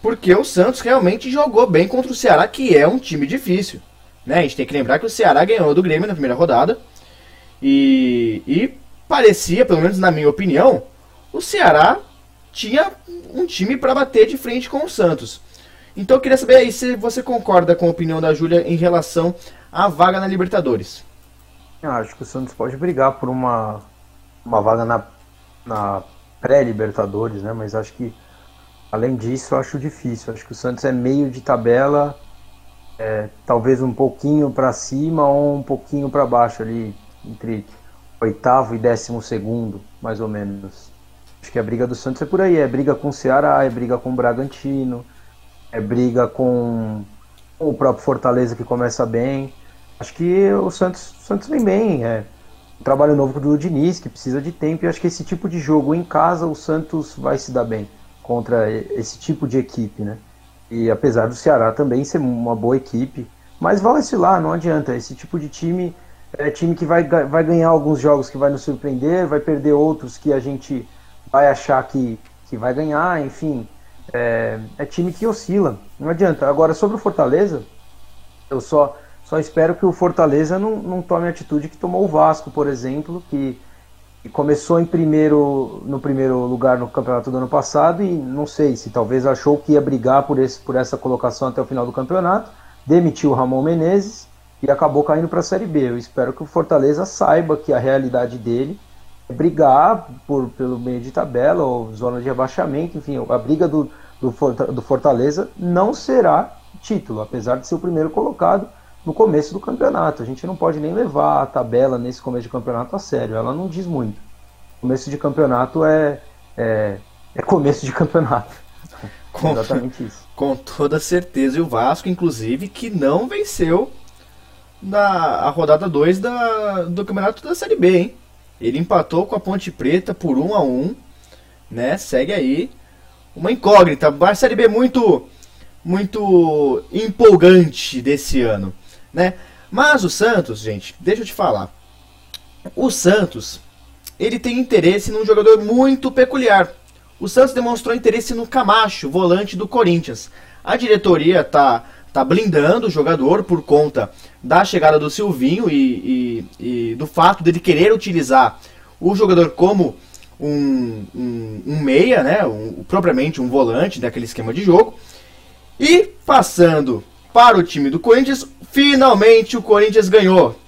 A: porque o Santos realmente jogou bem contra o Ceará, que é um time difícil. Né? A gente tem que lembrar que o Ceará ganhou do Grêmio na primeira rodada. E, e parecia, pelo menos na minha opinião, o Ceará tinha um time para bater de frente com o Santos. Então eu queria saber aí se você concorda com a opinião da Júlia em relação à vaga na Libertadores.
C: Eu acho que o Santos pode brigar por uma, uma vaga na, na pré-Libertadores, né? Mas acho que além disso acho difícil. Acho que o Santos é meio de tabela, é, talvez um pouquinho para cima ou um pouquinho para baixo ali entre oitavo e décimo segundo, mais ou menos. Acho que a briga do Santos é por aí, é briga com o Ceará, é briga com o Bragantino, é, briga com o próprio Fortaleza que começa bem. Acho que o Santos, o Santos vem bem. É trabalho novo do Diniz, que precisa de tempo, e acho que esse tipo de jogo em casa o Santos vai se dar bem contra esse tipo de equipe, né? E apesar do Ceará também ser uma boa equipe, mas vai lá, não adianta. Esse tipo de time é time que vai, vai ganhar alguns jogos que vai nos surpreender, vai perder outros que a gente vai achar que, que vai ganhar, enfim. É, é time que oscila, não adianta. Agora, sobre o Fortaleza, eu só, só espero que o Fortaleza não, não tome a atitude que tomou o Vasco, por exemplo, que, começou em primeiro, no primeiro lugar no campeonato do ano passado e não sei se talvez achou que ia brigar por, esse, por essa colocação até o final do campeonato, demitiu o Ramon Menezes e acabou caindo para a Série B. Eu espero que o Fortaleza saiba que a realidade dele é brigar por, pelo meio de tabela ou zona de rebaixamento, enfim, a briga do, do Fortaleza não será título, apesar de ser o primeiro colocado no começo do campeonato. A gente não pode nem levar a tabela nesse começo de campeonato a sério, ela não diz muito. Começo de campeonato é, é, é começo de campeonato. *laughs*
A: Com, Exatamente isso. Com toda certeza. E o Vasco, inclusive, que não venceu da a rodada 2 do Campeonato da Série B, hein? Ele empatou com a Ponte Preta por 1 um a 1 um, né? Segue aí uma incógnita. A Série B muito muito empolgante desse ano, né? Mas o Santos, gente, deixa eu te falar. O Santos, ele tem interesse num jogador muito peculiar. O Santos demonstrou interesse no Camacho, volante do Corinthians. A diretoria tá tá blindando o jogador por conta da chegada do Silvinho e, e, e do fato dele querer utilizar o jogador como um, um, um meia, né, um, propriamente um volante daquele esquema de jogo. E passando para o time do Corinthians, finalmente o Corinthians ganhou.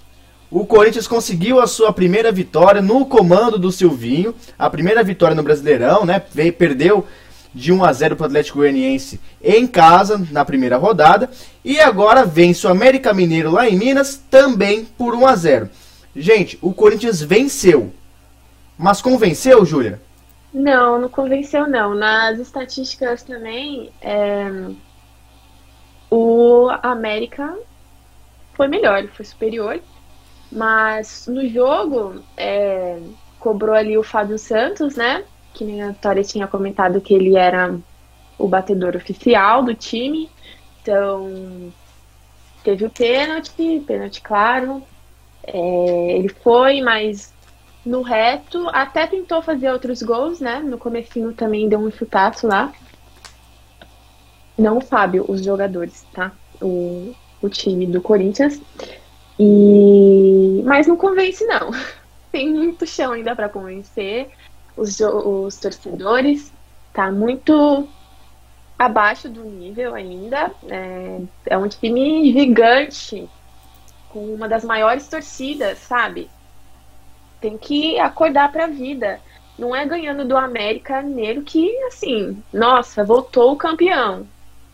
A: O Corinthians conseguiu a sua primeira vitória no comando do Silvinho, a primeira vitória no Brasileirão, né? Perdeu de 1 a 0 para o Atlético Goianiense em casa na primeira rodada e agora vence o América Mineiro lá em Minas também por 1 a 0. Gente, o Corinthians venceu. Mas convenceu, Júlia?
D: Não, não convenceu não. Nas estatísticas também, é... o América foi melhor, foi superior. Mas no jogo, é... cobrou ali o Fábio Santos, né? que nem a Vitória tinha comentado que ele era o batedor oficial do time. Então, teve o pênalti, pênalti claro. É, ele foi, mas no reto até tentou fazer outros gols, né? No comecinho também deu um chutaço lá. Não o Fábio, os jogadores, tá? O, o time do Corinthians. E mas não convence não. *laughs* Tem muito chão ainda para convencer os, os torcedores, tá muito abaixo do nível ainda. É, é um time gigante, com uma das maiores torcidas, sabe? Tem que acordar pra vida. Não é ganhando do América Mineiro que, assim, nossa, voltou o campeão.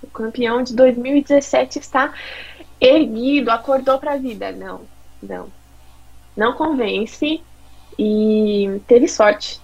D: O campeão de 2017 está erguido, acordou pra vida. Não, não. Não convence e teve sorte.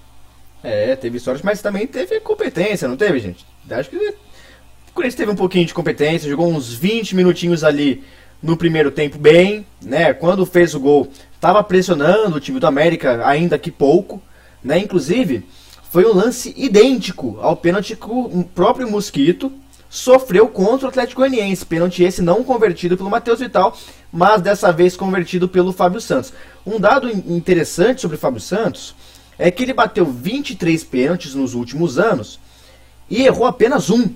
A: É, teve sorte, mas também teve competência, não teve, gente? Acho que o Corinthians teve um pouquinho de competência, jogou uns 20 minutinhos ali no primeiro tempo bem, né? Quando fez o gol, estava pressionando o time do América, ainda que pouco, né? Inclusive, foi um lance idêntico ao pênalti que o próprio Mosquito sofreu contra o Atlético Goianiense. Pênalti esse não convertido pelo Matheus Vital, mas dessa vez convertido pelo Fábio Santos. Um dado interessante sobre o Fábio Santos é que ele bateu 23 pênaltis nos últimos anos e errou apenas um.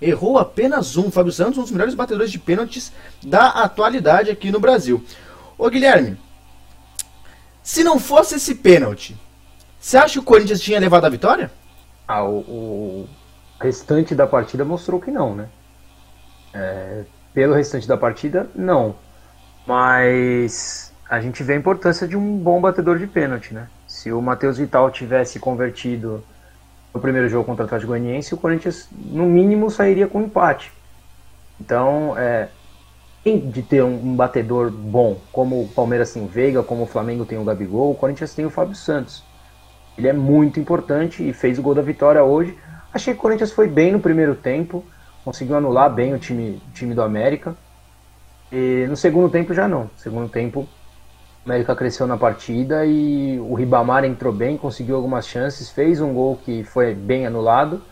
A: Errou apenas um. Fábio Santos, um dos melhores batedores de pênaltis da atualidade aqui no Brasil. Ô Guilherme, se não fosse esse pênalti, você acha que o Corinthians tinha levado a vitória?
C: Ah, o, o restante da partida mostrou que não, né? É, pelo restante da partida, não. Mas a gente vê a importância de um bom batedor de pênalti, né? Se o Matheus Vital tivesse convertido no primeiro jogo contra o Atlético Goianiense, o Corinthians, no mínimo, sairia com empate. Então, é, tem de ter um, um, batedor bom, como o Palmeiras tem o Veiga, como o Flamengo tem o Gabigol, o Corinthians tem o Fábio Santos. Ele é muito importante e fez o gol da vitória hoje. Achei que o Corinthians foi bem no primeiro tempo. conseguiu anular bem o time, time do América. E no segundo tempo já não. No segundo tempo, o América cresceu na partida e o Ribamar entrou bem, conseguiu algumas chances, fez um gol que foi bem anulado.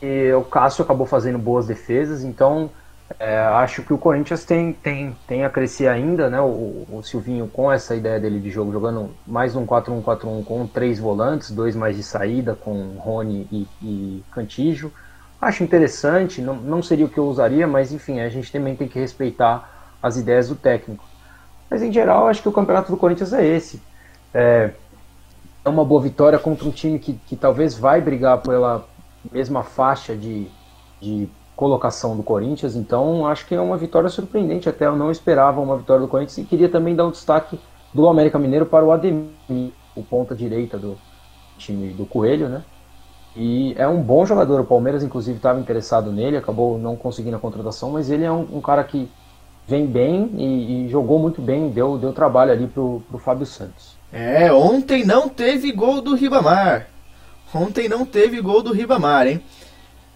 C: E o Cássio acabou fazendo boas defesas, então é, acho que o Corinthians tem, tem, tem a crescer ainda, né? O, o Silvinho com essa ideia dele de jogo, jogando mais um 4-1-4-1 com três volantes, dois mais de saída, com Rony e, e Cantijo. Acho interessante, não, não seria o que eu usaria, mas enfim, a gente também tem que respeitar as ideias do técnico. Mas em geral, acho que o campeonato do Corinthians é esse. É, é uma boa vitória contra um time que, que talvez vai brigar pela mesma faixa de, de colocação do Corinthians, então acho que é uma vitória surpreendente. Até eu não esperava uma vitória do Corinthians e queria também dar um destaque do América Mineiro para o Ademir, o ponta direita do time do Coelho, né? E é um bom jogador. O Palmeiras, inclusive, estava interessado nele, acabou não conseguindo a contratação, mas ele é um, um cara que vem bem e, e, jogou muito bem, deu, deu trabalho ali pro, pro Fábio Santos.
A: É, ontem não teve gol do Ribamar. Ontem não teve gol do Ribamar, hein?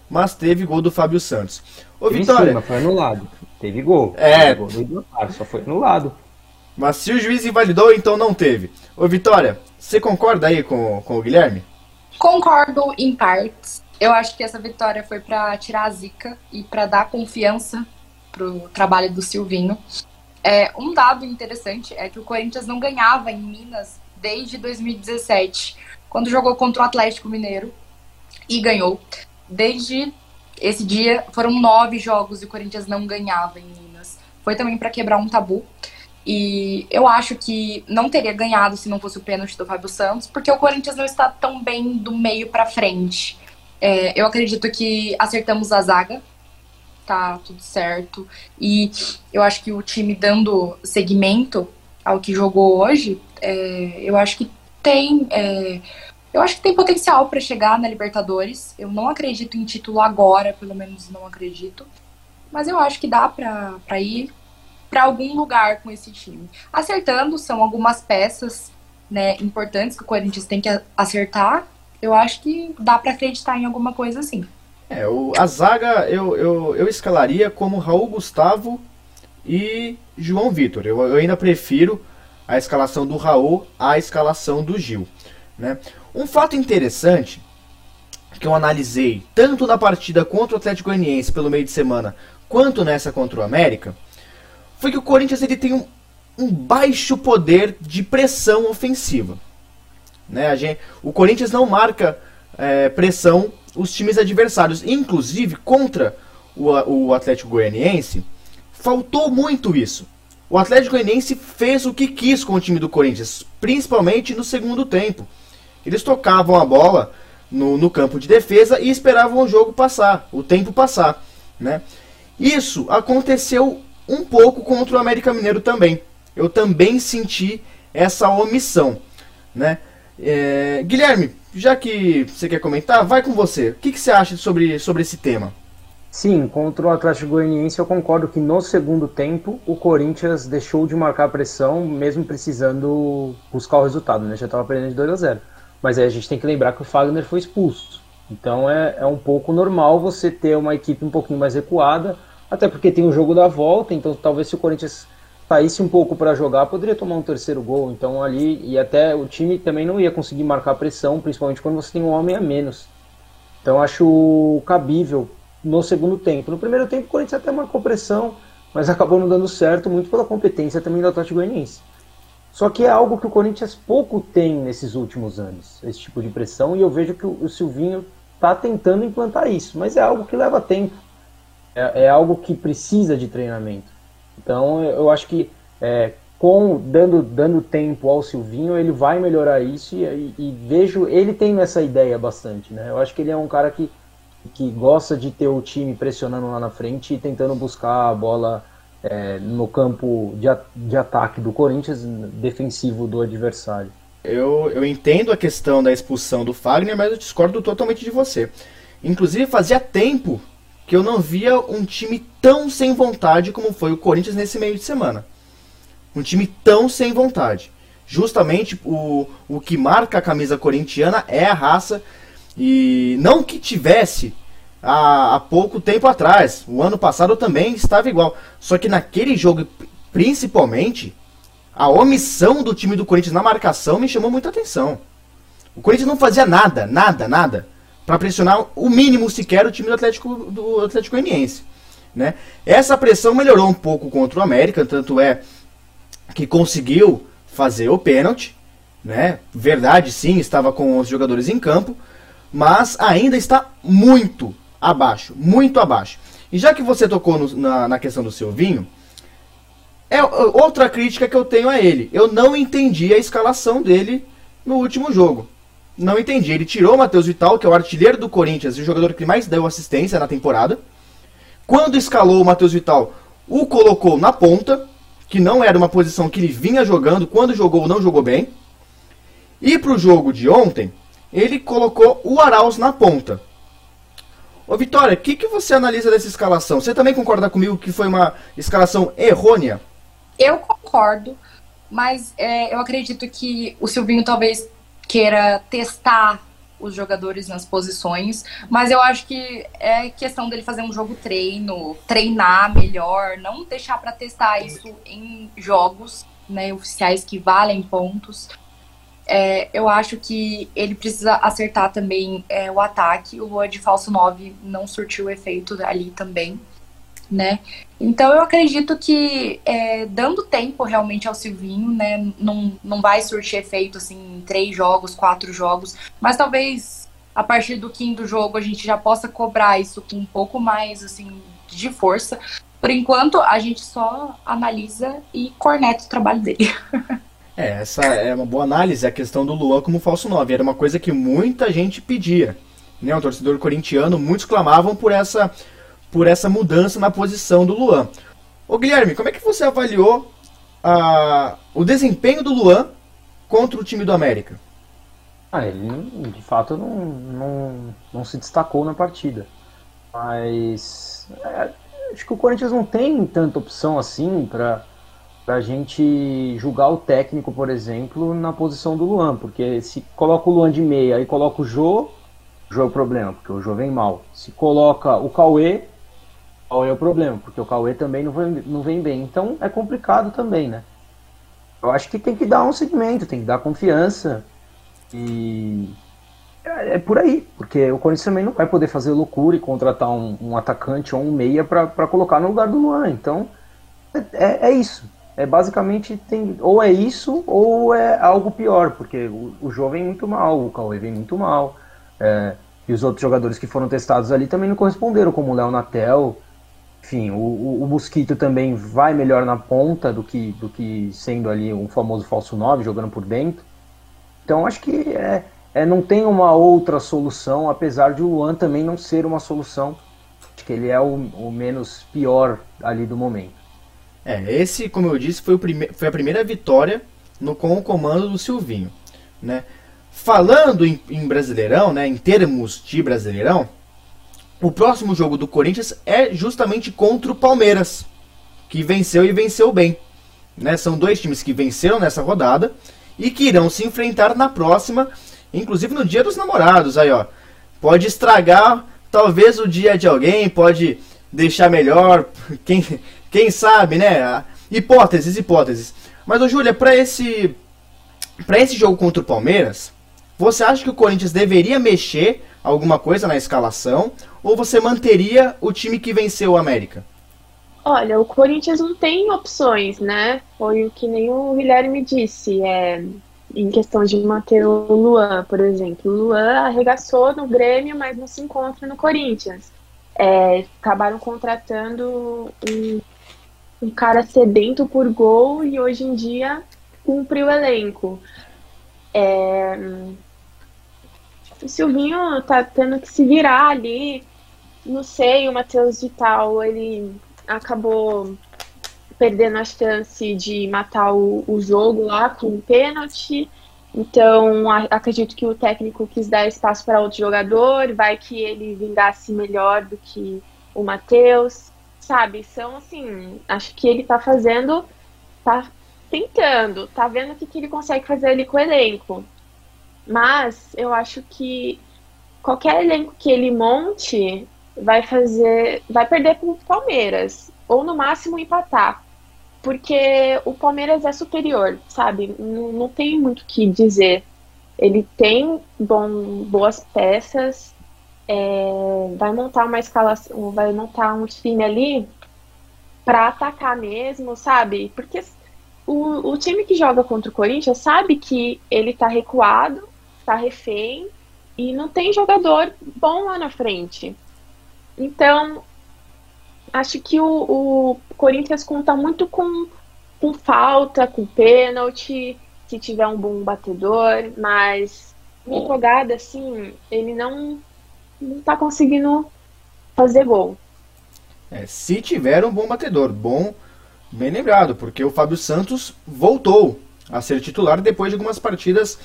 A: Mas teve gol do Fábio Santos.
C: Ô, teve Vitória. Cima, foi anulado. Teve gol.
A: É.
C: Teve gol do Idotar, só foi anulado.
A: Mas se o juiz invalidou, então não teve. Ô, Vitória, você concorda aí com, com o Guilherme?
B: Concordo em partes. Eu acho que essa vitória foi para tirar a zica e para dar confiança pro trabalho do Silvinho. É, um dado interessante é que o Corinthians não ganhava em Minas desde 2017, quando jogou contra o Atlético Mineiro e ganhou desde esse dia foram nove jogos e o Corinthians não ganhava em Minas. Foi também para quebrar um tabu. E eu acho que não teria ganhado se não fosse o pênalti do Fábio Santos, porque o Corinthians não está tão bem do meio para frente. É, eu acredito que acertamos a zaga, tá tudo certo. E eu acho que o time dando seguimento ao que jogou hoje, é, eu acho que tem é, eu acho que tem potencial para chegar na Libertadores. Eu não acredito em título agora, pelo menos não acredito. Mas eu acho que dá para ir para algum lugar com esse time. Acertando, são algumas peças né, importantes que o Corinthians tem que acertar. Eu acho que dá para acreditar em alguma coisa assim.
A: É, o, a zaga eu, eu, eu escalaria como Raul Gustavo e João Vitor. Eu, eu ainda prefiro a escalação do Raul à escalação do Gil. Né? Um fato interessante que eu analisei tanto na partida contra o Atlético Goianiense pelo meio de semana quanto nessa contra o América foi que o Corinthians ele tem um, um baixo poder de pressão ofensiva. Né? Gente, o Corinthians não marca é, pressão os times adversários, inclusive contra o, o Atlético Goianiense, faltou muito isso. O Atlético Goianiense fez o que quis com o time do Corinthians, principalmente no segundo tempo. Eles tocavam a bola no, no campo de defesa e esperavam o jogo passar, o tempo passar. Né? Isso aconteceu um pouco contra o América Mineiro também. Eu também senti essa omissão. Né? É, Guilherme, já que você quer comentar, vai com você. O que, que você acha sobre, sobre esse tema?
C: Sim, contra o Atlético Goianiense eu concordo que no segundo tempo o Corinthians deixou de marcar pressão, mesmo precisando buscar o resultado, né? Já estava perdendo de 2 a 0. Mas aí a gente tem que lembrar que o Fagner foi expulso. Então é, é um pouco normal você ter uma equipe um pouquinho mais recuada, até porque tem o jogo da volta, então talvez se o Corinthians saísse um pouco para jogar, poderia tomar um terceiro gol. Então ali, e até o time também não ia conseguir marcar pressão, principalmente quando você tem um homem a menos. Então acho cabível no segundo tempo. No primeiro tempo o Corinthians até marcou pressão, mas acabou não dando certo, muito pela competência também do Atlético Goianiense. Só que é algo que o Corinthians pouco tem nesses últimos anos, esse tipo de pressão, e eu vejo que o Silvinho está tentando implantar isso, mas é algo que leva tempo, é, é algo que precisa de treinamento. Então eu acho que é, com dando, dando tempo ao Silvinho, ele vai melhorar isso e, e, vejo ele tendo essa ideia bastante. Né? Eu acho que ele é um cara que, que gosta de ter o time pressionando lá na frente e tentando buscar a bola é, no campo de, de ataque do Corinthians, defensivo do adversário.
A: Eu, eu entendo a questão da expulsão do Fagner, mas eu discordo totalmente de você. Inclusive, fazia tempo que eu não via um time tão sem vontade como foi o Corinthians nesse meio de semana. Um time tão sem vontade. Justamente o, o que marca a camisa corintiana é a raça. E não que tivesse há, há pouco tempo atrás. O ano passado também estava igual. Só que naquele jogo, principalmente, a omissão do time do Corinthians na marcação me chamou muita atenção. O Corinthians não fazia nada, nada, nada, para pressionar o mínimo sequer o time do Atlético do Atlético Goianiense. Né? Essa pressão melhorou um pouco contra o América, tanto é que conseguiu fazer o pênalti, né? Verdade, sim, estava com os jogadores em campo, mas ainda está muito abaixo, muito abaixo. E já que você tocou no, na, na questão do Silvinho, é outra crítica que eu tenho a ele. Eu não entendi a escalação dele no último jogo. Não entendi. Ele tirou o Matheus Vital, que é o artilheiro do Corinthians e o jogador que mais deu assistência na temporada. Quando escalou o Matheus Vital, o colocou na ponta, que não era uma posição que ele vinha jogando. Quando jogou, não jogou bem. E para o jogo de ontem, ele colocou o Arauz na ponta. Ô Vitória, o que, que você analisa dessa escalação? Você também concorda comigo que foi uma escalação errônea?
B: Eu concordo, mas é, eu acredito que o Silvinho talvez queira testar os jogadores nas posições, mas eu acho que é questão dele fazer um jogo treino, treinar melhor, não deixar para testar isso em jogos né, oficiais que valem pontos. É, eu acho que ele precisa acertar também é, o ataque. O Lua de falso 9 não surtiu efeito ali também né? Então eu acredito que é, dando tempo realmente ao Silvinho, né, não, não vai surtir efeito assim em três jogos, quatro jogos, mas talvez a partir do quinto jogo a gente já possa cobrar isso com um pouco mais assim de força. Por enquanto a gente só analisa e corneta o trabalho dele. *laughs*
A: é, essa é uma boa análise, a questão do Luan como falso 9. Era uma coisa que muita gente pedia. Né? O torcedor corintiano, muitos clamavam por essa por essa mudança na posição do Luan. Ô Guilherme, como é que você avaliou a, o desempenho do Luan contra o time do América?
C: Ah, ele de fato não, não, não se destacou na partida. Mas é, acho que o Corinthians não tem tanta opção assim para a gente julgar o técnico, por exemplo, na posição do Luan. Porque se coloca o Luan de meia e coloca o Jô, o Jô é o problema, porque o Jô vem mal. Se coloca o Cauê, qual é o problema? Porque o Cauê também não vem, não vem bem. Então é complicado também, né? Eu acho que tem que dar um segmento, tem que dar confiança. E é, é por aí, porque o Corinthians também não vai poder fazer loucura e contratar um, um atacante ou um meia para colocar no lugar do Luan. Então é, é, é, isso. É basicamente tem ou é isso ou é algo pior, porque o, o Jô vem muito mal, o Cauê vem muito mal. É, e os outros jogadores que foram testados ali também não corresponderam, como o Léo Natel, enfim, o, o, o, Mosquito também vai melhor na ponta do que, do que sendo ali um famoso falso 9, jogando por dentro. Então acho que é, é, não tem uma outra solução, apesar de o Luan também não ser uma solução. Acho que ele é o, o menos pior ali do momento.
A: É, esse, como eu disse, foi, o prime foi a primeira vitória no, com o comando do Silvinho. Né? Falando em, em Brasileirão, né, em termos de Brasileirão, o próximo jogo do Corinthians é justamente contra o Palmeiras, que venceu e venceu bem. Né? São dois times que venceram nessa rodada e que irão se enfrentar na próxima, inclusive no Dia dos Namorados. Aí, ó, pode estragar talvez o dia de alguém, pode deixar melhor, *laughs* quem, quem sabe, né? Hipóteses, hipóteses. Mas, ô Júlia, para esse para esse jogo contra o Palmeiras, você acha que o Corinthians deveria mexer alguma coisa na escalação ou você manteria o time que venceu o América?
D: Olha, o Corinthians não tem opções, né? Foi o que nem o Guilherme disse. É, em questão de manter o Luan, por exemplo. O Luan arregaçou no Grêmio, mas não se encontra no Corinthians. É, acabaram contratando um, um cara sedento por gol e hoje em dia cumpre o elenco. É, o Silvinho tá tendo que se virar ali. Não sei, o Matheus Vital, ele acabou perdendo a chance de matar o, o jogo lá com um pênalti. Então, a, acredito que o técnico quis dar espaço para outro jogador, vai que ele vingasse melhor do que o Matheus, sabe? São assim, acho que ele tá fazendo, tá tentando, tá vendo o que, que ele consegue fazer ali com o elenco. Mas eu acho que qualquer elenco que ele monte vai fazer, vai perder para o Palmeiras ou no máximo empatar, porque o Palmeiras é superior, sabe? Não, não tem muito o que dizer. Ele tem bom, boas peças, é, vai montar uma escalação, vai montar um time ali para atacar mesmo, sabe? Porque o, o time que joga contra o Corinthians sabe que ele tá recuado, tá refém e não tem jogador bom lá na frente. Então, acho que o, o Corinthians conta muito com, com falta, com pênalti, se tiver um bom batedor, mas uma jogada assim, ele não, não tá conseguindo fazer gol.
A: É, se tiver um bom batedor, bom, bem lembrado, porque o Fábio Santos voltou a ser titular depois de algumas partidas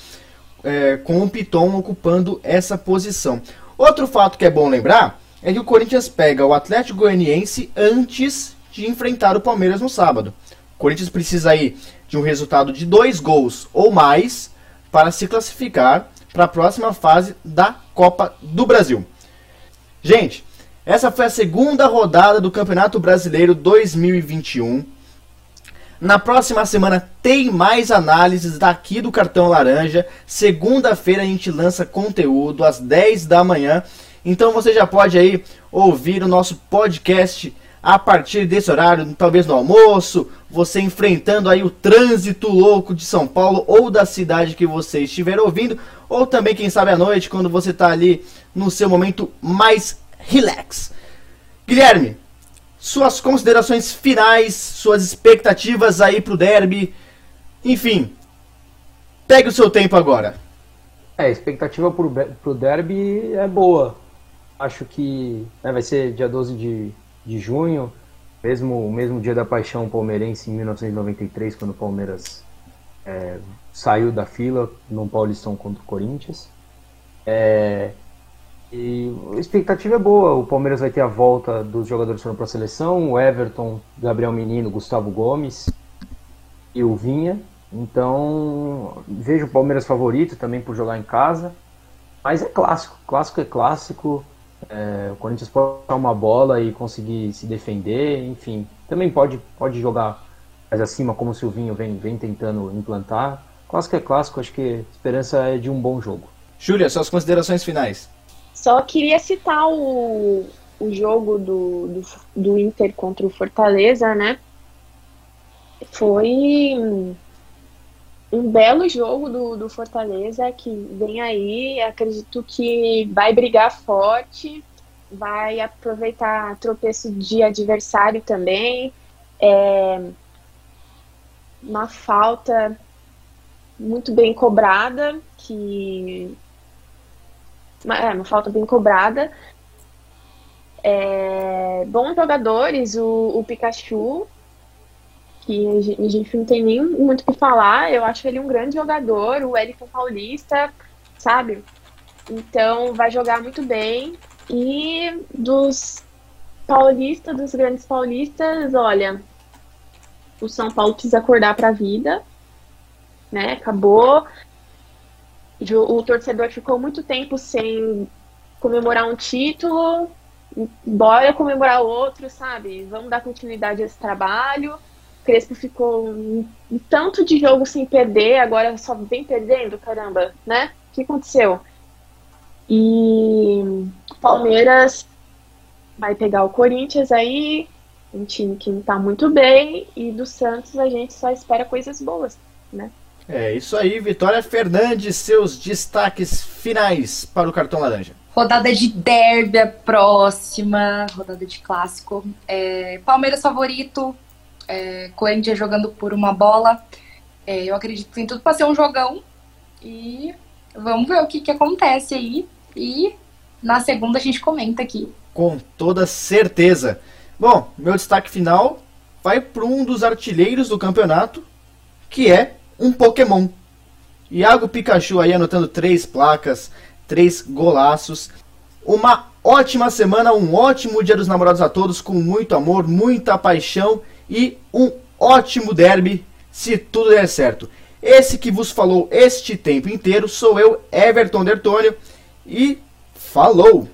A: é, com o Piton ocupando essa posição. Outro fato que é bom lembrar é que o Corinthians pega o Atlético Goianiense antes de enfrentar o Palmeiras no sábado. O Corinthians precisa aí de um resultado de dois gols ou mais para se classificar para a próxima fase da Copa do Brasil. Gente, essa foi a segunda rodada do Campeonato Brasileiro 2021. Na próxima semana tem mais análises daqui do Cartão Laranja. Segunda-feira a gente lança conteúdo às 10 da manhã. Então você já pode aí ouvir o nosso podcast a partir desse horário, talvez no almoço, você enfrentando aí o trânsito louco de São Paulo ou da cidade que você estiver ouvindo, ou também quem sabe à noite quando você está ali no seu momento mais relax. Guilherme, suas considerações finais, suas expectativas aí pro derby. Enfim, pegue o seu tempo agora.
C: É, a expectativa pro, pro derby é boa. Acho que né, vai ser dia 12 de, de junho, mesmo o mesmo dia da paixão palmeirense em 1993, quando o Palmeiras é, saiu da fila no Paulistão contra o Corinthians. É, e a expectativa é boa. O Palmeiras vai ter a volta dos jogadores que foram para a seleção: o Everton, Gabriel Menino, Gustavo Gomes e o Vinha. Então, vejo o Palmeiras favorito também por jogar em casa. Mas é clássico. Clássico é clássico. É, o Corinthians pode dar uma bola e conseguir se defender. Enfim, também pode, pode jogar mais acima, como o Silvinho vem, vem tentando implantar. Clássico é clássico. Acho que a esperança é de um bom jogo.
A: Júlia, suas considerações finais.
D: Só queria citar o, o jogo do, do, do Inter contra o Fortaleza, né? Foi um belo jogo do, do Fortaleza que vem aí. Acredito que vai brigar forte, vai aproveitar tropeço de adversário também. É uma falta muito bem cobrada que é, uma falta bem cobrada. É, bons jogadores, o, o Pikachu, que a gente, a gente, não tem nem muito o que falar, eu acho ele um grande jogador, o Elton Paulista, sabe? Então vai jogar muito bem. E dos paulistas, dos grandes paulistas, olha, o São Paulo precisa acordar para a vida, né? Acabou o torcedor ficou muito tempo sem comemorar um título, bora comemorar outro, sabe? Vamos dar continuidade a esse trabalho. Crespo ficou um, um tanto de jogo sem perder, agora só vem perdendo, caramba, né? O que aconteceu? E Palmeiras vai pegar o Corinthians aí, um time que não tá muito bem, e do Santos a gente só espera coisas boas, né?
A: É isso aí, Vitória Fernandes, seus destaques finais para o cartão laranja.
B: Rodada de derby a próxima, rodada de clássico. É, Palmeiras favorito, é, Corinthians jogando por uma bola. É, eu acredito que tem tudo para ser um jogão. E vamos ver o que, que acontece aí. E na segunda a gente comenta aqui.
A: Com toda certeza. Bom, meu destaque final vai para um dos artilheiros do campeonato, que é um Pokémon. Iago Pikachu aí anotando três placas, três golaços. Uma ótima semana, um ótimo Dia dos Namorados a todos, com muito amor, muita paixão e um ótimo derby, se tudo der certo. Esse que vos falou este tempo inteiro sou eu, Everton Dertônio, e falou!